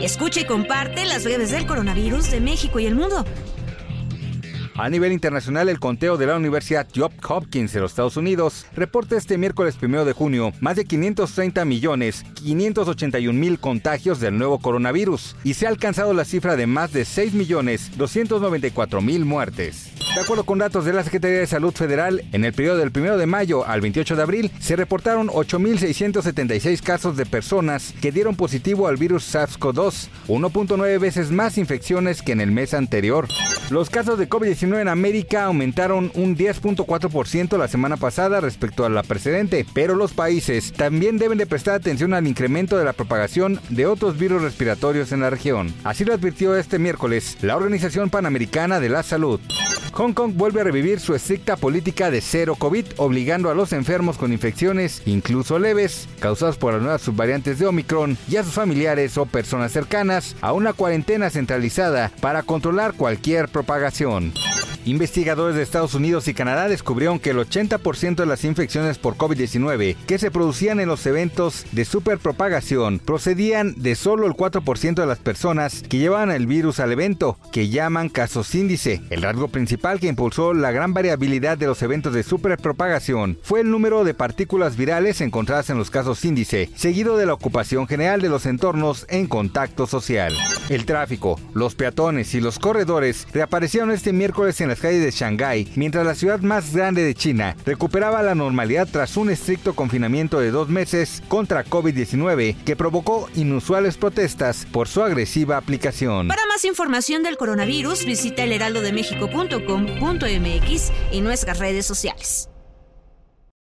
Escucha y comparte las breves del coronavirus de México y el mundo. A nivel internacional, el conteo de la Universidad Johns Hopkins de los Estados Unidos reporta este miércoles 1 de junio más de 530 millones 581 mil contagios del nuevo coronavirus y se ha alcanzado la cifra de más de 6 millones 294 mil muertes. De acuerdo con datos de la Secretaría de Salud Federal, en el periodo del 1 de mayo al 28 de abril se reportaron 8.676 casos de personas que dieron positivo al virus SARS-CoV-2, 1.9 veces más infecciones que en el mes anterior. Los casos de COVID-19 en América aumentaron un 10.4% la semana pasada respecto a la precedente, pero los países también deben de prestar atención al incremento de la propagación de otros virus respiratorios en la región. Así lo advirtió este miércoles la Organización Panamericana de la Salud. Hong Kong vuelve a revivir su estricta política de cero COVID, obligando a los enfermos con infecciones, incluso leves, causadas por las nuevas subvariantes de Omicron y a sus familiares o personas cercanas a una cuarentena centralizada para controlar cualquier propagación. Investigadores de Estados Unidos y Canadá descubrieron que el 80% de las infecciones por COVID-19 que se producían en los eventos de superpropagación procedían de solo el 4% de las personas que llevaban el virus al evento, que llaman casos índice. El rasgo principal que impulsó la gran variabilidad de los eventos de superpropagación fue el número de partículas virales encontradas en los casos índice, seguido de la ocupación general de los entornos en contacto social. El tráfico, los peatones y los corredores reaparecieron este miércoles en las de Shanghái, mientras la ciudad más grande de China recuperaba la normalidad tras un estricto confinamiento de dos meses contra COVID-19 que provocó inusuales protestas por su agresiva aplicación. Para más información del coronavirus, visita elheraldodemexico.com.mx y nuestras redes sociales.